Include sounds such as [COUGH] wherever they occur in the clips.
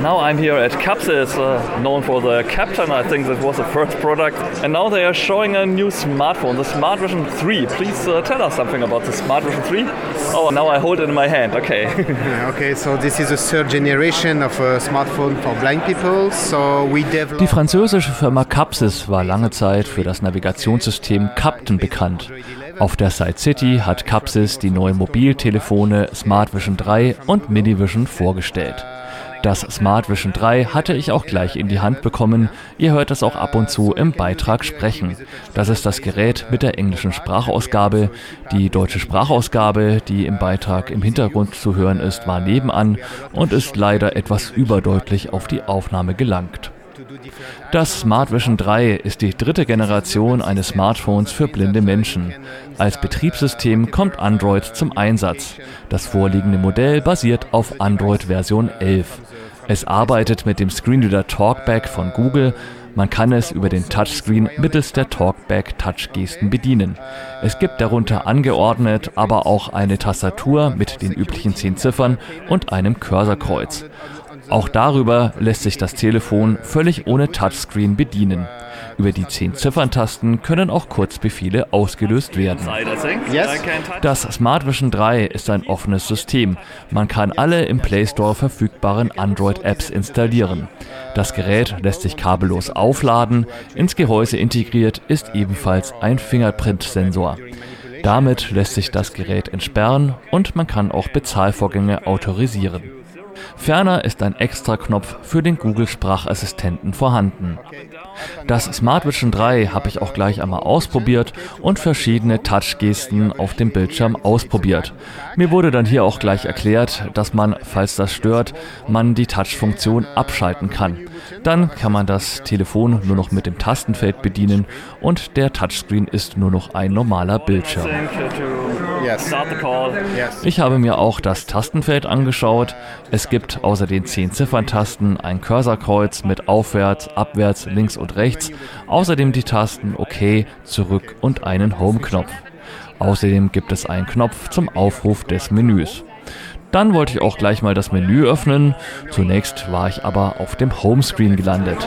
Now I'm here at Capsys, uh, known for the Captain, I think that was the first product. And now they are showing a new smartphone, the Smart Vision 3. Please uh, tell us something about the Smart Vision 3. Oh, now I hold it in my hand, okay. [LAUGHS] okay, so this is a third generation of a smartphone for blind people. So we developed Die französische Firma Capsys war lange Zeit für das Navigationssystem Captain bekannt. Auf der Side City hat Capsys die neuen Mobiltelefone Smart Vision 3 und Mini Vision vorgestellt. Das Smart Vision 3 hatte ich auch gleich in die Hand bekommen. Ihr hört es auch ab und zu im Beitrag sprechen. Das ist das Gerät mit der englischen Sprachausgabe. Die deutsche Sprachausgabe, die im Beitrag im Hintergrund zu hören ist, war nebenan und ist leider etwas überdeutlich auf die Aufnahme gelangt. Das Smart Vision 3 ist die dritte Generation eines Smartphones für blinde Menschen. Als Betriebssystem kommt Android zum Einsatz. Das vorliegende Modell basiert auf Android Version 11. Es arbeitet mit dem Screenreader Talkback von Google. Man kann es über den Touchscreen mittels der Talkback-Touch-Gesten bedienen. Es gibt darunter angeordnet aber auch eine Tastatur mit den üblichen 10 Ziffern und einem Cursorkreuz. Auch darüber lässt sich das Telefon völlig ohne Touchscreen bedienen. Über die 10 Zifferntasten können auch Kurzbefehle ausgelöst werden. Das Smart Vision 3 ist ein offenes System. Man kann alle im Play Store verfügbaren Android-Apps installieren. Das Gerät lässt sich kabellos aufladen. Ins Gehäuse integriert ist ebenfalls ein Fingerprint-Sensor. Damit lässt sich das Gerät entsperren und man kann auch Bezahlvorgänge autorisieren. Ferner ist ein Extra-Knopf für den Google-Sprachassistenten vorhanden. Das Smart Vision 3 habe ich auch gleich einmal ausprobiert und verschiedene Touch-Gesten auf dem Bildschirm ausprobiert. Mir wurde dann hier auch gleich erklärt, dass man, falls das stört, man die Touch-Funktion abschalten kann. Dann kann man das Telefon nur noch mit dem Tastenfeld bedienen und der Touchscreen ist nur noch ein normaler Bildschirm. Ich habe mir auch das Tastenfeld angeschaut. Es gibt außer den 10 Zifferntasten ein Cursorkreuz mit Aufwärts, Abwärts, Links und Rechts. Außerdem die Tasten OK, Zurück und einen Home-Knopf. Außerdem gibt es einen Knopf zum Aufruf des Menüs. Dann wollte ich auch gleich mal das Menü öffnen. Zunächst war ich aber auf dem Homescreen gelandet.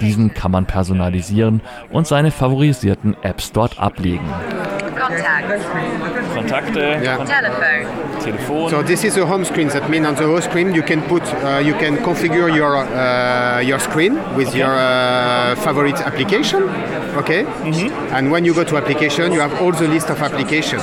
Diesen kann man personalisieren und seine favorisierten Apps dort ablegen. Kontakte, Yeah. Telefon. Telefon. So this is a home screen. That means on the home screen you can put, uh, you can configure your uh, your screen with your uh, favorite application. Okay. And when you go to application, you have all the list of applications,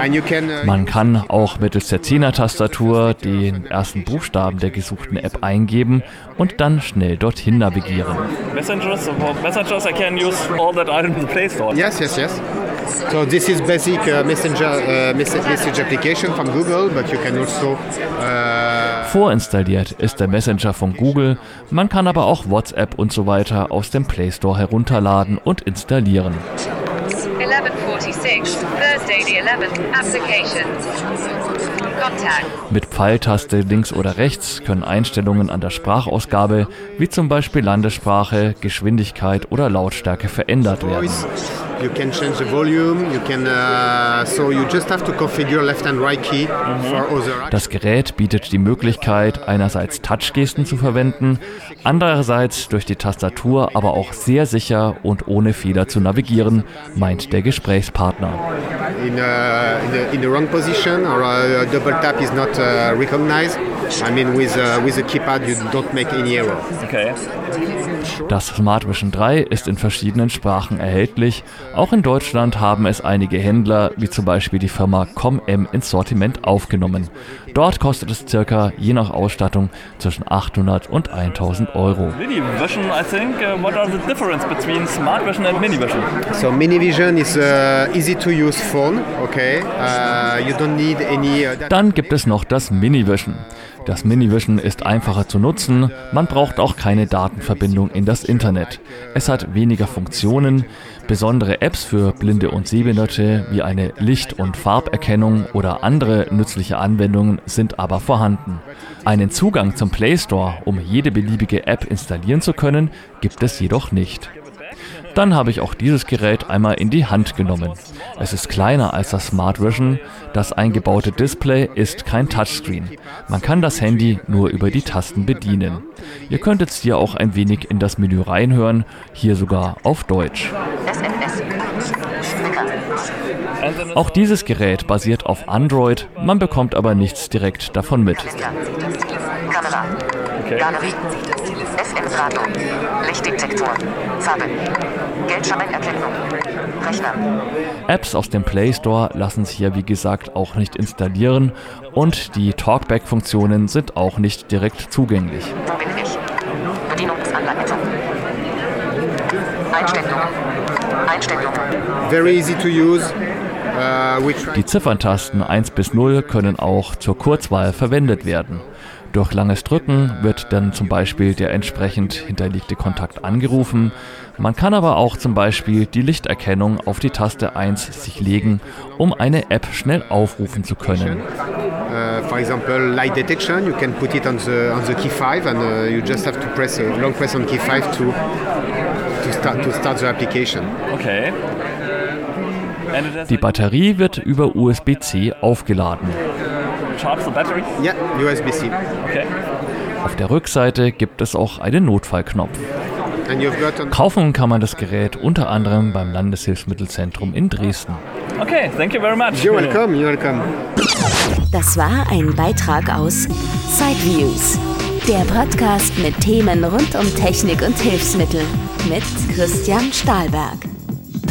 and you can. Uh, Man kann auch mittels der 10er-Tastatur den ersten Buchstaben der gesuchten App eingeben und dann schnell dorthin navigieren. Messengers, messengers I can use all that are in the Play Store. Yes, yes, yes. So this is basic uh, messenger uh, message, application from Google, but you can also uh, Vorinstalliert ist der Messenger von Google, man kann aber auch WhatsApp und so weiter aus dem Play Store herunterladen und installieren. 1146, Thursday the 11th, applications. Contact. Mit Pfeiltaste links oder rechts können Einstellungen an der Sprachausgabe, wie zum Beispiel Landessprache, Geschwindigkeit oder Lautstärke verändert werden. You can change the volume. You can. Uh, so you just have to configure left and right key for other. Das Gerät bietet die Möglichkeit, einerseits Touchgesten zu verwenden, andererseits durch die Tastatur aber auch sehr sicher und ohne Fehler zu navigieren, meint der Gesprächspartner. in, uh, in, the, in the wrong position or a double tap is not uh, recognized. I mean, with uh, with the keypad, you don't make any error. Okay. Das Smart Vision 3 ist in verschiedenen Sprachen erhältlich. Auch in Deutschland haben es einige Händler, wie zum Beispiel die Firma ComM, ins Sortiment aufgenommen. Dort kostet es circa, je nach Ausstattung, zwischen 800 und 1000 Euro. Mini Vision, I think. Uh, what are the difference between Smart Vision and Mini Vision? So Mini Vision is uh, easy to use phone. Okay, uh, you don't need any. Dann gibt es noch das Mini Vision. Das Minivision ist einfacher zu nutzen, man braucht auch keine Datenverbindung in das Internet. Es hat weniger Funktionen, besondere Apps für Blinde und Sehbehinderte wie eine Licht- und Farberkennung oder andere nützliche Anwendungen sind aber vorhanden. Einen Zugang zum Play Store, um jede beliebige App installieren zu können, gibt es jedoch nicht. Dann habe ich auch dieses Gerät einmal in die Hand genommen. Es ist kleiner als das Smart Vision. Das eingebaute Display ist kein Touchscreen. Man kann das Handy nur über die Tasten bedienen. Ihr könnt jetzt hier auch ein wenig in das Menü reinhören, hier sogar auf Deutsch. Auch dieses Gerät basiert auf Android, man bekommt aber nichts direkt davon mit. Okay. FM-Radio. Lichtdetektor. Farbe. Geldscheinerkennung. Rechner. Apps aus dem Play Store lassen sich ja wie gesagt auch nicht installieren und die Talkback-Funktionen sind auch nicht direkt zugänglich. Wo bin ich? Bedienungsanleitung. Einstellungen. Einstellungen. Very easy to use. Die Zifferntasten 1 bis 0 können auch zur Kurzwahl verwendet werden. Durch langes Drücken wird dann zum Beispiel der entsprechend hinterlegte Kontakt angerufen. Man kann aber auch zum Beispiel die Lichterkennung auf die Taste 1 sich legen, um eine App schnell aufrufen zu können. Uh, for example, light detection, you can put it on the, on the key 5 and uh, you just have to press a long press on key 5 to, to, start, to start the application. Okay. Die Batterie wird über USB-C aufgeladen. Okay. Auf der Rückseite gibt es auch einen Notfallknopf. Kaufen kann man das Gerät unter anderem beim Landeshilfsmittelzentrum in Dresden. Okay, thank you very much. You're welcome, you're welcome. Das war ein Beitrag aus Sideviews, der Podcast mit Themen rund um Technik und Hilfsmittel mit Christian Stahlberg.